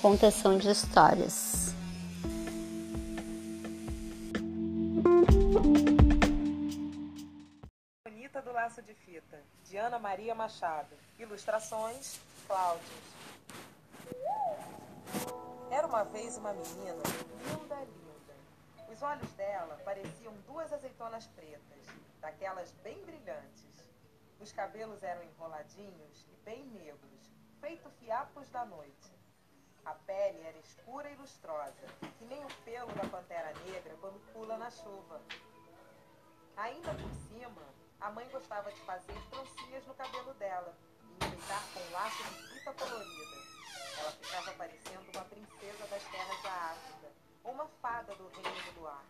contação de histórias. Bonita do Laço de Fita, de Ana Maria Machado. Ilustrações, Cláudio. Era uma vez uma menina, linda, linda. Os olhos dela pareciam duas azeitonas pretas, daquelas bem brilhantes. Os cabelos eram enroladinhos e bem negros, feito fiapos da noite. A pele era escura e lustrosa, que nem o pelo da pantera negra quando pula na chuva. Ainda por cima, a mãe gostava de fazer trancinhas no cabelo dela e enfeitar com um laço de fita colorida. Ela ficava parecendo uma princesa das terras da África, ou uma fada do reino do ar.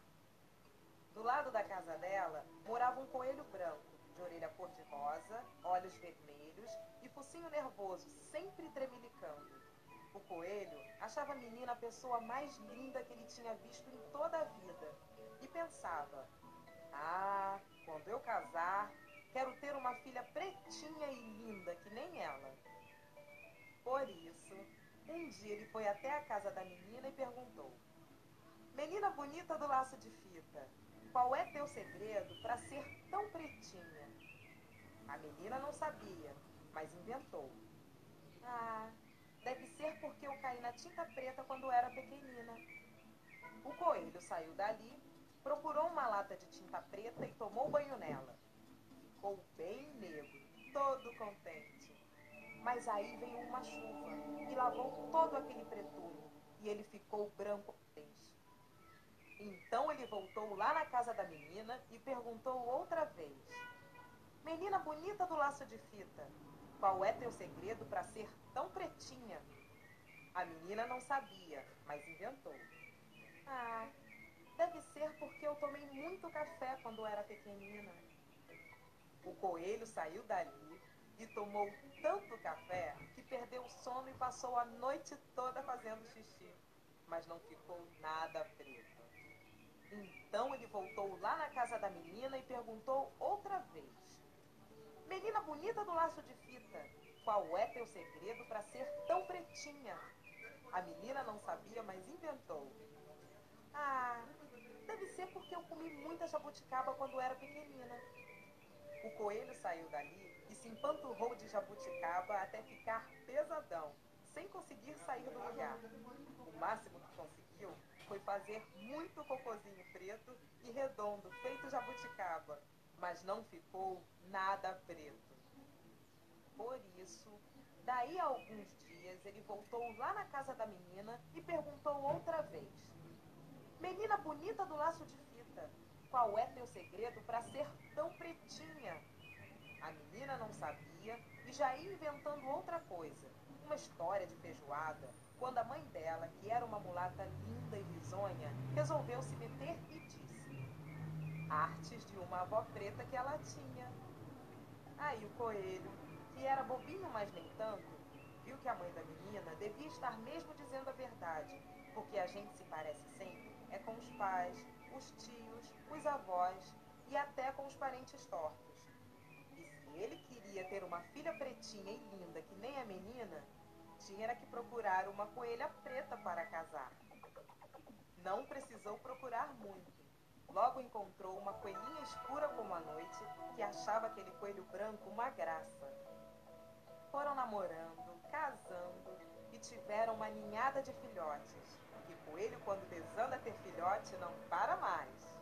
Do lado da casa dela morava um coelho branco, de orelha cor-de-rosa, olhos vermelhos e focinho nervoso, sempre tremelicando. O coelho achava a menina a pessoa mais linda que ele tinha visto em toda a vida e pensava: Ah, quando eu casar, quero ter uma filha pretinha e linda que nem ela. Por isso, um dia ele foi até a casa da menina e perguntou: Menina bonita do laço de fita, qual é teu segredo para ser tão pretinha? A menina não sabia, mas inventou. Ah, deve ser porque eu caí na tinta preta quando era pequenina. O coelho saiu dali, procurou uma lata de tinta preta e tomou banho nela. Ficou bem negro, todo contente. Mas aí veio uma chuva e lavou todo aquele pretume e ele ficou branco. Então ele voltou lá na casa da menina e perguntou outra vez: Menina bonita do laço de fita, qual é teu segredo para ser tão pretinha? A menina não sabia, mas inventou. Ah, deve ser porque eu tomei muito café quando era pequenina. O coelho saiu dali e tomou tanto café que perdeu o sono e passou a noite toda fazendo xixi, mas não ficou nada preto. Então ele voltou lá na casa da menina e perguntou outra vez: Menina bonita do laço de fita, qual é teu segredo para ser tão pretinha? A menina não sabia, mas inventou. Ah, deve ser porque eu comi muita jabuticaba quando era pequenina. O coelho saiu dali e se empanturrou de jabuticaba até ficar pesadão, sem conseguir sair do lugar. O máximo que conseguiu foi fazer muito cocôzinho preto e redondo, feito jabuticaba, mas não ficou nada preto. Por isso, daí a alguns dias, ele voltou lá na casa da menina e perguntou outra vez: bonita do laço de fita, qual é teu segredo para ser tão pretinha? A menina não sabia e já ia inventando outra coisa, uma história de feijoada, quando a mãe dela, que era uma mulata linda e risonha, resolveu se meter e disse: Artes de uma avó preta que ela tinha. Aí o coelho, que era bobinho, mas nem tanto, viu que a mãe da menina devia estar mesmo dizendo a verdade, porque a gente se parece sempre é com os pais, os tios, os avós e até com os parentes tortos. E se ele queria ter uma filha pretinha e linda que nem a menina, tinha que procurar uma coelha preta para casar. Não precisou procurar muito. Logo encontrou uma coelhinha escura como a noite, que achava aquele coelho branco uma graça. Foram namorando, casando e tiveram uma ninhada de filhotes. E coelho, quando desanda ter filhote, não para mais.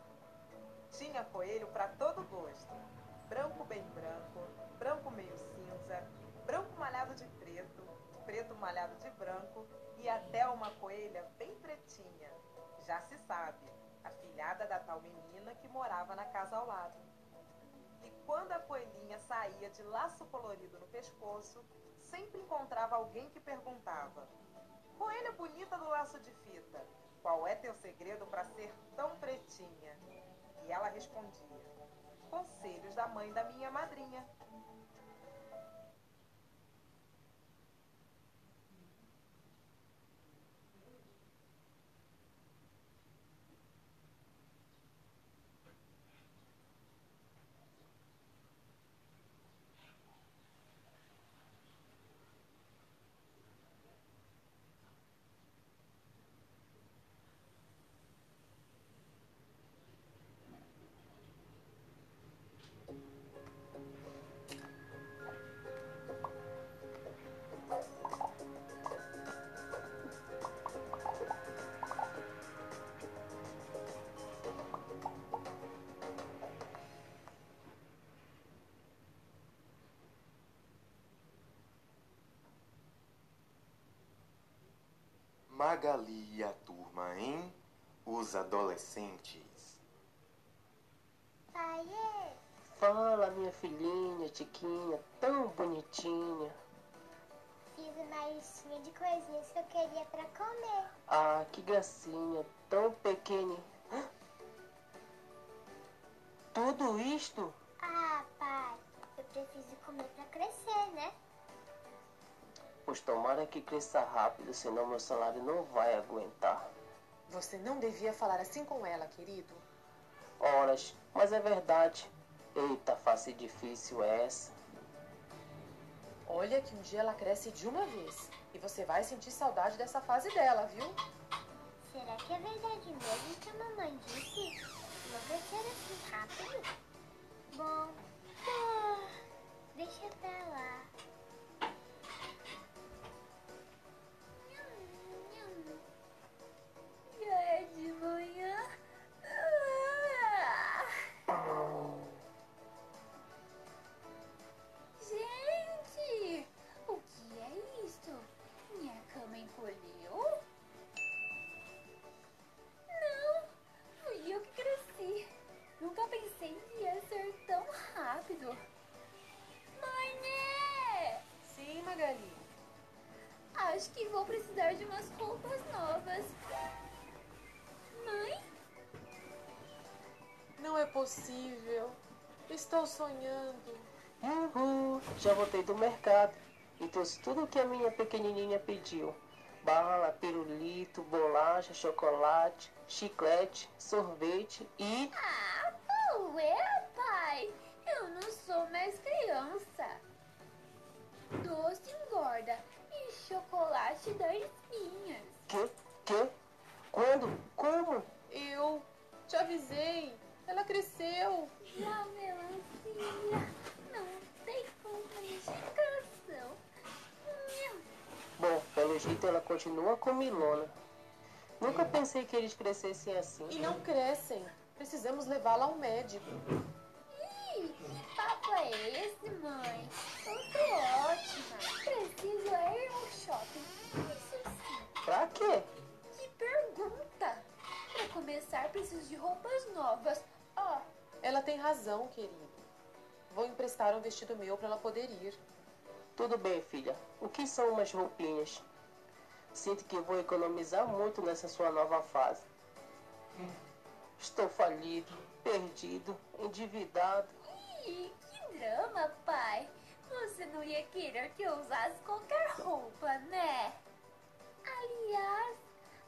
Tinha coelho para todo gosto. Branco bem branco, branco meio cinza, branco malhado de preto, preto malhado de branco e até uma coelha bem pretinha. Já se sabe, a filhada da tal menina que morava na casa ao lado. E quando a coelhinha saía de laço colorido no pescoço, sempre encontrava alguém que perguntava: Coelha bonita do laço de fita, qual é teu segredo para ser tão pretinha? E ela respondia: Conselhos da mãe da minha madrinha. Magali e a turma, hein? Os adolescentes. Pai, é. Fala, minha filhinha, Tiquinha, tão bonitinha. Fiz uma listinha de coisinhas que eu queria pra comer. Ah, que gracinha, tão pequena. Tudo isto? Ah, pai, eu preciso comer pra crescer, né? Pois tomara que cresça rápido, senão meu salário não vai aguentar. Você não devia falar assim com ela, querido. Horas, mas é verdade. Eita, face difícil é essa. Olha que um dia ela cresce de uma vez. E você vai sentir saudade dessa fase dela, viu? Será que é verdade mesmo que a mamãe disse? Não crescer assim rápido? Bom, ah, deixa pra lá. Acho que vou precisar de umas roupas novas. Mãe? Não é possível. Estou sonhando. Uhul, já voltei do mercado e trouxe tudo o que a minha pequenininha pediu. Bala, pirulito, bolacha, chocolate, chiclete, sorvete e... Ah, ué, pai. Chocolate dá espinhas. Que? Que? Quando? Como? Eu te avisei. Ela cresceu. Já melancia não tem comunicação. Hum, Bom, pelo jeito ela continua com Milona. Nunca pensei que eles crescessem assim. E não crescem. Precisamos levá-la ao médico. Ih, que papo é esse, mãe? Eu tô ótima. Preciso é ir ao shopping. Isso sim. Pra quê? Que pergunta! Pra começar, preciso de roupas novas. Ó, Ela tem razão, querido. Vou emprestar um vestido meu para ela poder ir. Tudo bem, filha. O que são umas roupinhas? Sinto que vou economizar muito nessa sua nova fase. Estou falido, perdido, endividado. Ih, que drama, pai. Você não ia querer que eu usasse qualquer roupa, né? Aliás,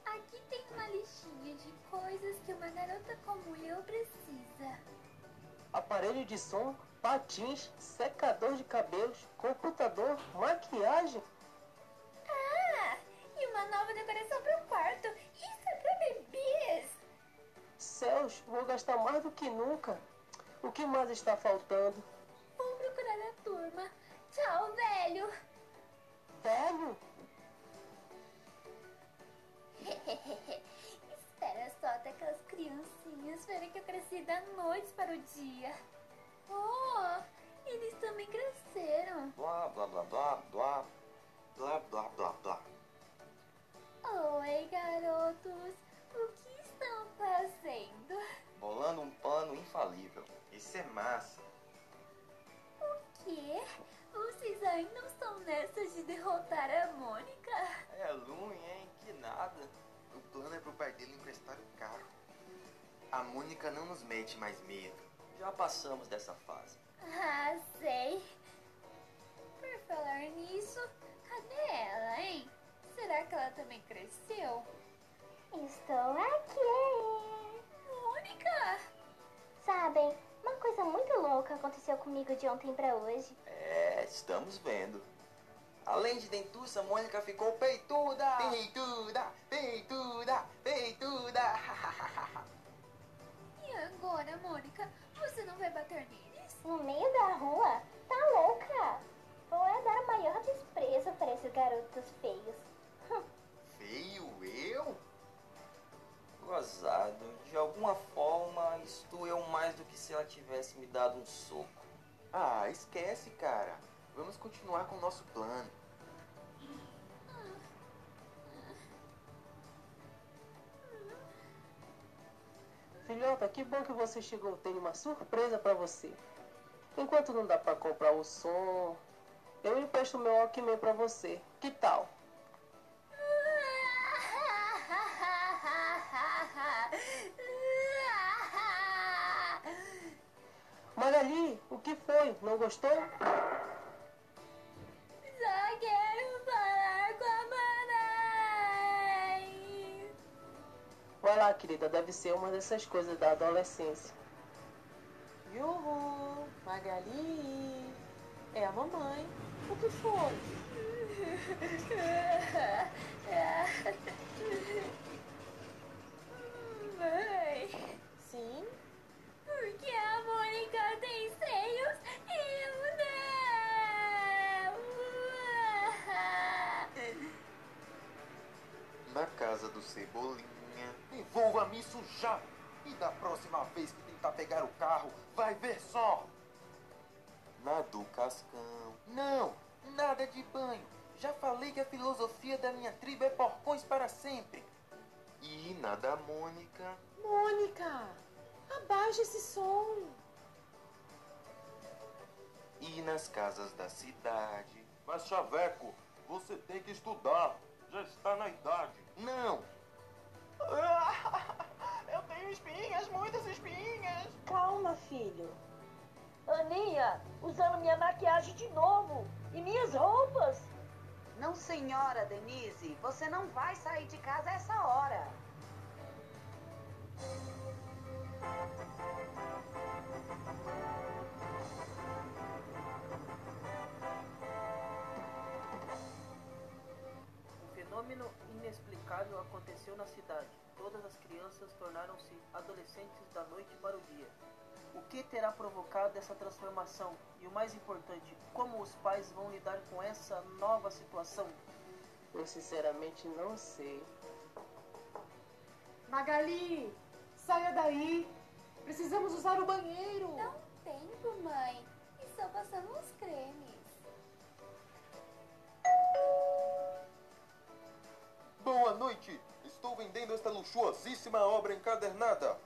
aqui tem uma listinha de coisas que uma garota como eu precisa. Aparelho de som, patins, secador de cabelos, computador, maquiagem. Ah, e uma nova decoração para o quarto. Isso é para bebês. Céus, vou gastar mais do que nunca. O que mais está faltando? Criancinhas verem que eu cresci da noite para o dia. Oh, eles também cresceram. Blá, blá, blá, blá, blá. Blá, blá, blá, blá. Oi, garotos. O que estão fazendo? Bolando um plano infalível. Isso é massa. O quê? Vocês ainda estão nessa de derrotar a Mônica? É ruim, hein? Que nada. O plano é pro pai A Mônica não nos mete mais medo. Já passamos dessa fase. Ah, sei. Por falar nisso, cadê ela, hein? Será que ela também cresceu? Estou aqui. Mônica! Sabem, uma coisa muito louca aconteceu comigo de ontem pra hoje. É, estamos vendo. Além de dentuça, Mônica ficou peituda! Peituda! Peituda! Peituda! E agora, Mônica? Você não vai bater neles? No meio da rua? Tá louca? Vou é dar o maior desprezo para esses garotos feios. Feio eu? Gozado. De alguma forma, isto eu mais do que se ela tivesse me dado um soco. Ah, esquece, cara. Vamos continuar com o nosso plano. Filhota, que bom que você chegou. Tenho uma surpresa para você. Enquanto não dá para comprar o som, eu empresto meu Walkman para você. Que tal? Magali, o que foi? Não gostou? Lá, querida, deve ser uma dessas coisas da adolescência. Yuhu, Magali. É a mamãe. O que foi? Mãe, Sim? por que a Mônica tem seios e eu não? Na casa do Cebolinha. Envolva-me isso já! E da próxima vez que tentar pegar o carro, vai ver só! Na do Cascão. Não, nada de banho. Já falei que a filosofia da minha tribo é porcões para sempre. E na da Mônica. Mônica, abaixa esse som. E nas casas da cidade. Mas, Chaveco, você tem que estudar. Já está na idade. Não! Eu tenho espinhas, muitas espinhas. Calma, filho. Aninha, usando minha maquiagem de novo. E minhas roupas. Não, senhora Denise, você não vai sair de casa a essa hora. Fenômeno inexplicável aconteceu na cidade. Todas as crianças tornaram-se adolescentes da noite para o dia. O que terá provocado essa transformação? E o mais importante, como os pais vão lidar com essa nova situação? Eu sinceramente não sei. Magali, saia daí. Precisamos usar o banheiro. Não tempo, mãe. Estou passando uns cremes. Boa noite. Estou vendendo esta luxuosíssima obra encadernada.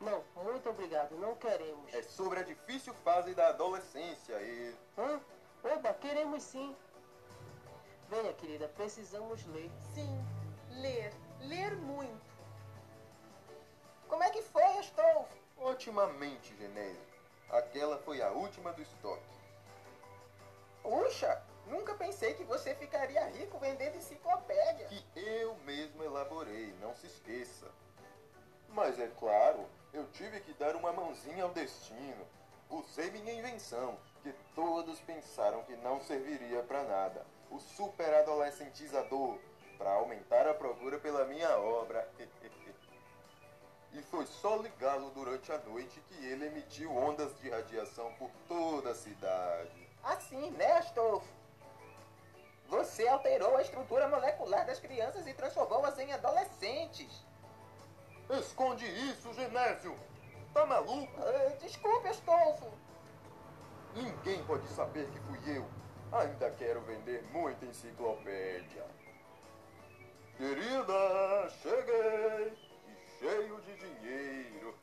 Não, muito obrigado, não queremos. É sobre a difícil fase da adolescência e... Hã? Oba, queremos sim. Venha, querida, precisamos ler. Sim, ler. Ler muito. Como é que foi, Astolfo? Otimamente, Genésio. Aquela foi a última do estoque. Puxa, nunca pensei que você ficaria rico vendendo enciclopédia. Que eu mesmo elaborei, não se esqueça. Mas é claro, eu tive que dar uma mãozinha ao destino. Usei minha invenção, que todos pensaram que não serviria para nada. O super adolescentizador, para aumentar a procura pela minha obra. e foi só ligá-lo durante a noite que ele emitiu ondas de radiação por toda a cidade. Assim, né, Astolfo? Você alterou a estrutura molecular das crianças e transformou-as em adolescentes. Esconde isso, Genésio! Tá maluco? Ah, desculpe, Astolfo. Ninguém pode saber que fui eu. Ainda quero vender muita enciclopédia. Querida, cheguei! E cheio de dinheiro.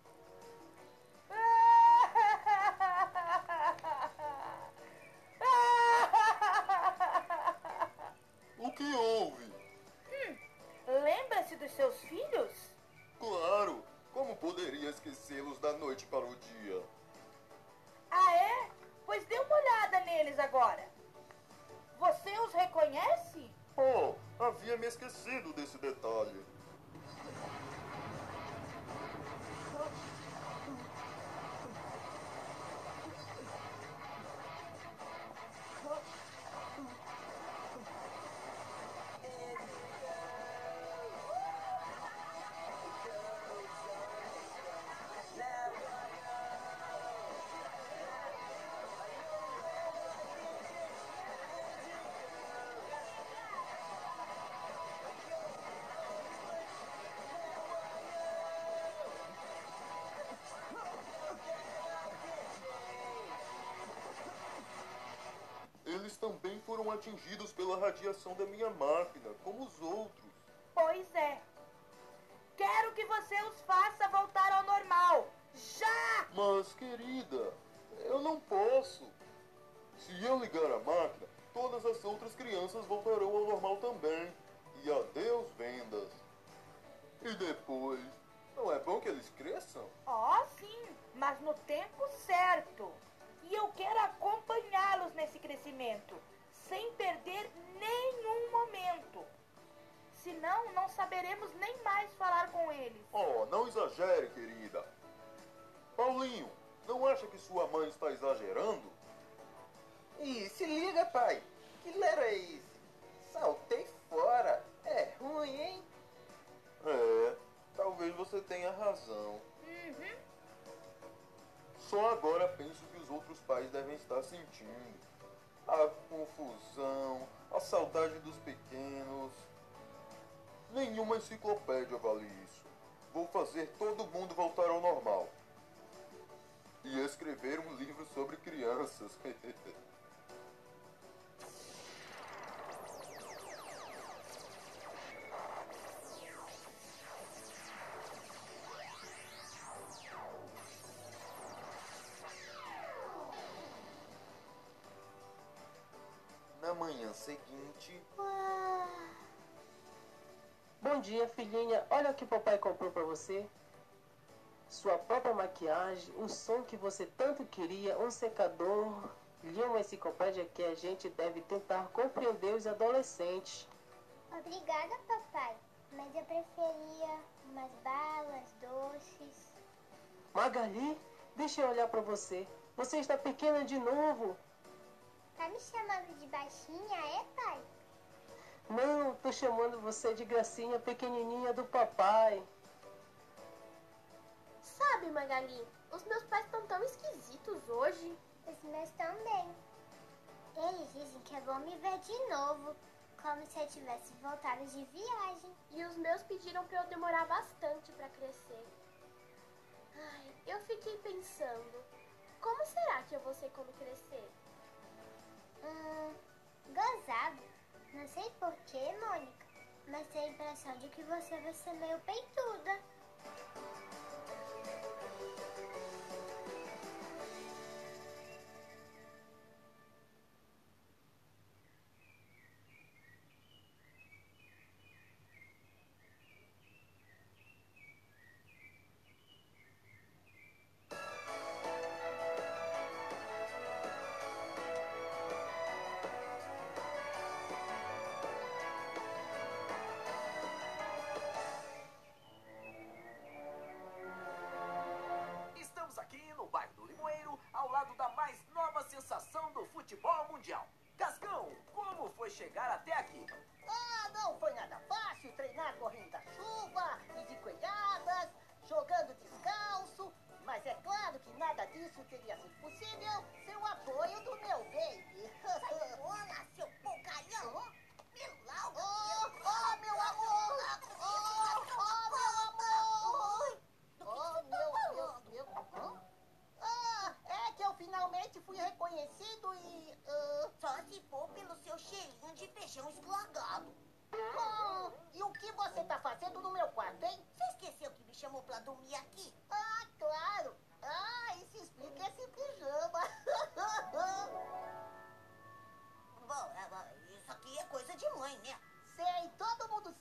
Dos seus filhos? Claro! Como poderia esquecê-los da noite para o dia? Ah, é? Pois dê uma olhada neles agora. Você os reconhece? Oh, havia me esquecido desse detalhe. Eles também foram atingidos pela radiação da minha máquina, como os outros. Pois é. Quero que você os faça voltar ao normal. Já! Mas, querida, eu não posso. Se eu ligar a máquina, todas as outras crianças voltarão ao normal também. E adeus vendas. E depois, não é bom que eles cresçam? Oh, sim, mas no tempo certo. E eu quero acompanhá-los nesse crescimento, sem perder nenhum momento. Senão, não saberemos nem mais falar com eles. Oh, não exagere, querida. Paulinho, não acha que sua mãe está exagerando? Ih, se liga, pai. Que lero é esse? Saltei fora. É ruim, hein? É, talvez você tenha razão. Uhum. Só agora penso que os outros pais devem estar sentindo. A confusão, a saudade dos pequenos. Nenhuma enciclopédia vale isso. Vou fazer todo mundo voltar ao normal. E escrever um livro sobre crianças. seguinte, Bom dia, filhinha. Olha o que papai comprou pra você. Sua própria maquiagem, o som que você tanto queria, um secador. Li uma enciclopédia que a gente deve tentar compreender os adolescentes. Obrigada, papai. Mas eu preferia umas balas, doces. Magali, deixa eu olhar pra você. Você está pequena de novo. Tá me chamando de baixinha, é, pai? Não, tô chamando você de gracinha pequenininha do papai. Sabe, Magali, os meus pais estão tão esquisitos hoje. Os meus também. Eles dizem que é bom me ver de novo, como se eu tivesse voltado de viagem. E os meus pediram pra eu demorar bastante pra crescer. Ai, eu fiquei pensando, como será que eu vou ser quando crescer? Hum, gozado. Não sei porquê, Mônica, mas tenho a impressão de que você vai ser meio peituda. Chegar até aqui? Ah, não foi nada fácil treinar correndo da chuva e de coelhadas, jogando descalço. Mas é claro que nada disso teria sido possível sem o apoio do meu baby. Olá, seu porcalhão! Melau! Oh, oh, meu amor! Oh, oh, meu amor! Oh, meu, meu, meu... Ah, é que eu finalmente fui reconhecido e... ah, for pelo seu cheirinho de feijão esclagado. hum, e o que você tá fazendo no meu quarto, hein? Você esqueceu que me chamou pra dormir aqui? Ah, claro! Ah, isso explica esse pijama. Bom, é, é, isso aqui é coisa de mãe, né? Sei, todo mundo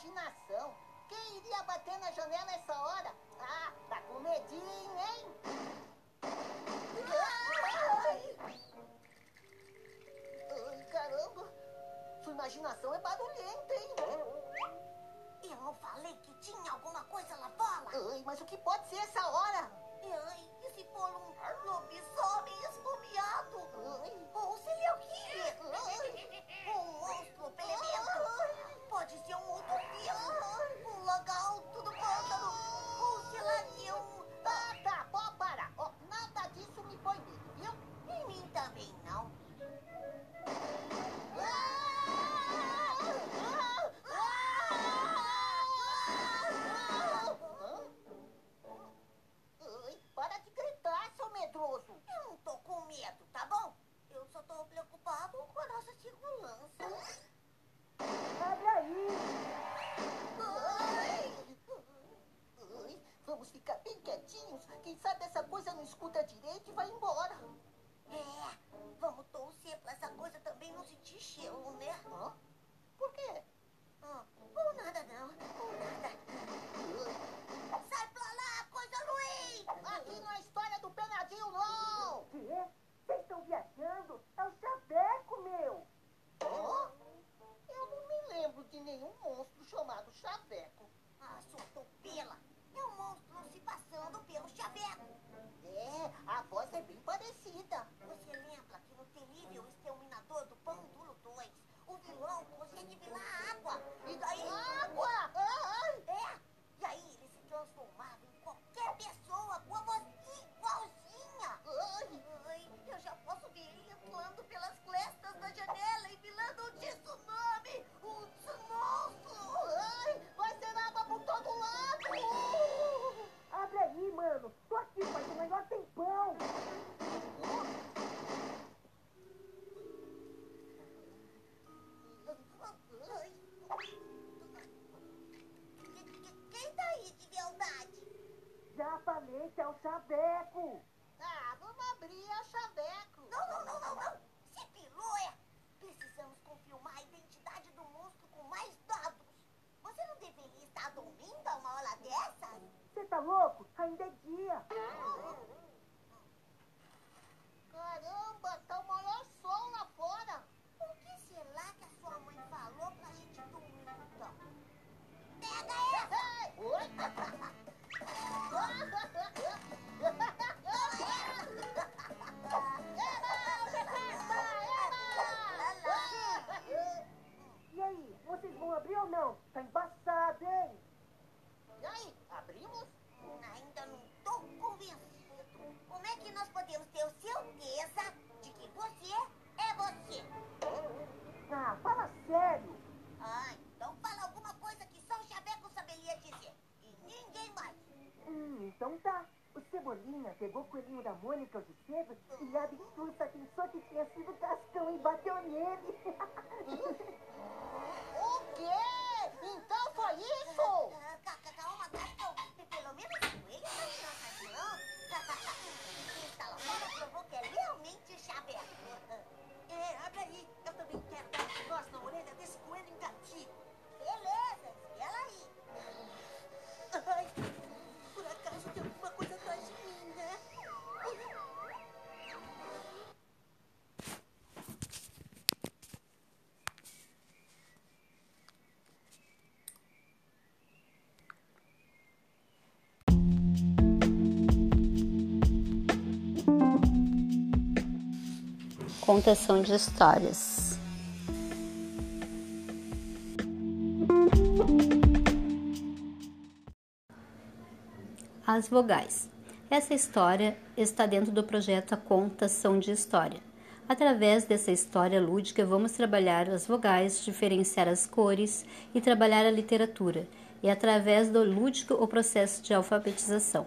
imaginação. Quem iria bater na janela essa hora? Ah, tá com medinho, hein? Ai! Ai, caramba! Sua imaginação é barulhenta, hein? Eu não falei que tinha alguma coisa lá fora? Ai, mas o que pode ser essa hora? Ai, e se for um lobisomem Que é o chaveco! Ah, vamos abrir a chaveco. Não, não, não, não, não. Se pilou, é. Precisamos confirmar a identidade do monstro com mais dados. Você não deveria estar dormindo a uma hora dessas? Você tá louco? Ainda é dia! Caramba, tá o maior sol lá fora. O que será que a sua mãe falou pra gente dormir, então? Pega essa! Oi! Tá embaçado, hein? E aí, abrimos? Ainda não tô convencido. Como é que nós podemos ter certeza de que você é você? Ah, fala sério! Ah, então fala alguma coisa que só o Chaveco saberia dizer. E ninguém mais. Hum, então tá. O Cebolinha pegou o coelhinho da Mônica hoje cedo e a Absurda pensou que tinha sido Cascão e bateu nele. O quê? Então foi isso? Ca- ca- Calma. Pelo menos o coelho tá em nossas mãos. Está lá fora provou que é realmente o Chaveco. É, abre aí. Eu também quero dar um nós na orelha desse Contação de histórias. As vogais. Essa história está dentro do projeto A Contação de História. Através dessa história lúdica, vamos trabalhar as vogais, diferenciar as cores e trabalhar a literatura, e através do lúdico o processo de alfabetização.